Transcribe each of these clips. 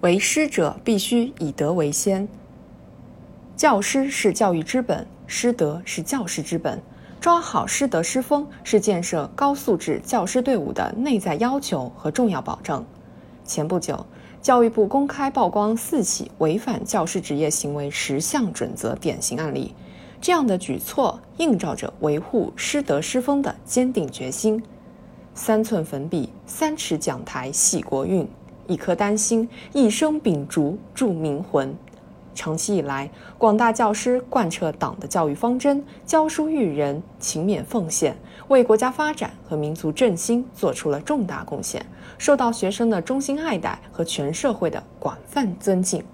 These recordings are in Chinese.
为师者，必须以德为先。教师是教育之本，师德是教师之本。抓好师德师风，是建设高素质教师队伍的内在要求和重要保证。前不久，教育部公开曝光四起违反教师职业行为十项准则典型案例。这样的举措映照着维护师德师风的坚定决心。三寸粉笔，三尺讲台系国运；一颗丹心，一生秉烛铸民魂。长期以来，广大教师贯彻党的教育方针，教书育人，勤勉奉献，为国家发展和民族振兴做出了重大贡献，受到学生的衷心爱戴和全社会的广泛尊敬。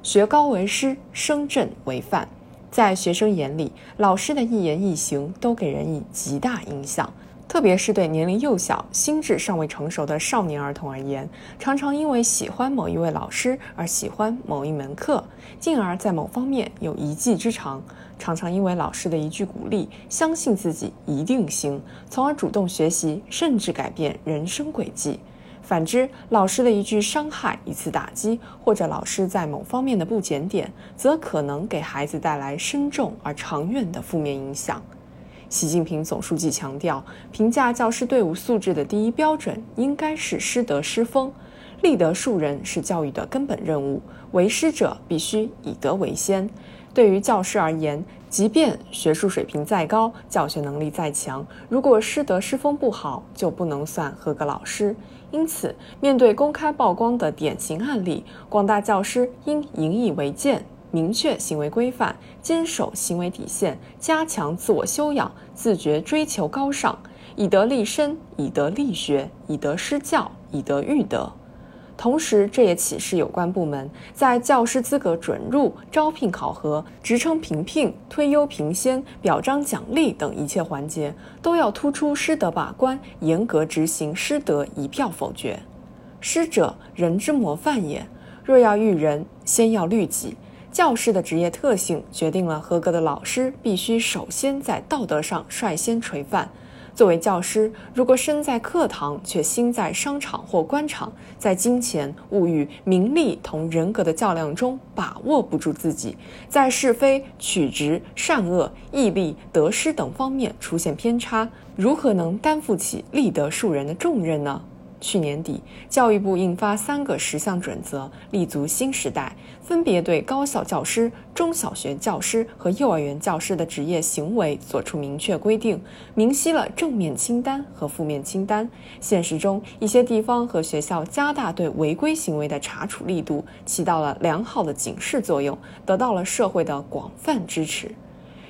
学高为师，声正为范，在学生眼里，老师的一言一行都给人以极大影响。特别是对年龄幼小、心智尚未成熟的少年儿童而言，常常因为喜欢某一位老师而喜欢某一门课，进而在某方面有一技之长；常常因为老师的一句鼓励，相信自己一定行，从而主动学习，甚至改变人生轨迹。反之，老师的一句伤害、一次打击，或者老师在某方面的不检点，则可能给孩子带来深重而长远的负面影响。习近平总书记强调，评价教师队伍素质的第一标准应该是师德师风，立德树人是教育的根本任务。为师者必须以德为先。对于教师而言，即便学术水平再高，教学能力再强，如果师德师风不好，就不能算合格老师。因此，面对公开曝光的典型案例，广大教师应引以为鉴。明确行为规范，坚守行为底线，加强自我修养，自觉追求高尚，以德立身，以德立学，以德施教，以德育德。同时，这也启示有关部门，在教师资格准入、招聘考核、职称评聘、推优评先、表彰奖励等一切环节，都要突出师德把关，严格执行师德一票否决。师者，人之模范也。若要育人，先要律己。教师的职业特性决定了合格的老师必须首先在道德上率先垂范。作为教师，如果身在课堂却心在商场或官场，在金钱、物欲、名利同人格的较量中把握不住自己，在是非、曲直、善恶、义利、得失等方面出现偏差，如何能担负起立德树人的重任呢？去年底，教育部印发三个十项准则，立足新时代，分别对高校教师、中小学教师和幼儿园教师的职业行为作出明确规定，明晰了正面清单和负面清单。现实中，一些地方和学校加大对违规行为的查处力度，起到了良好的警示作用，得到了社会的广泛支持。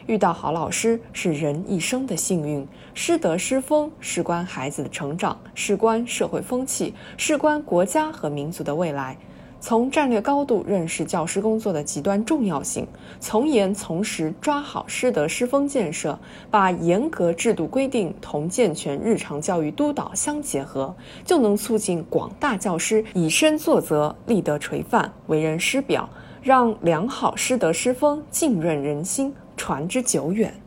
遇到好老师是人一生的幸运，师德师风事关孩子的成长，事关社会风气，事关国家和民族的未来。从战略高度认识教师工作的极端重要性，从严从实抓好师德师风建设，把严格制度规定同健全日常教育督导相结合，就能促进广大教师以身作则，立德垂范，为人师表，让良好师德师风浸润人心。传之久远。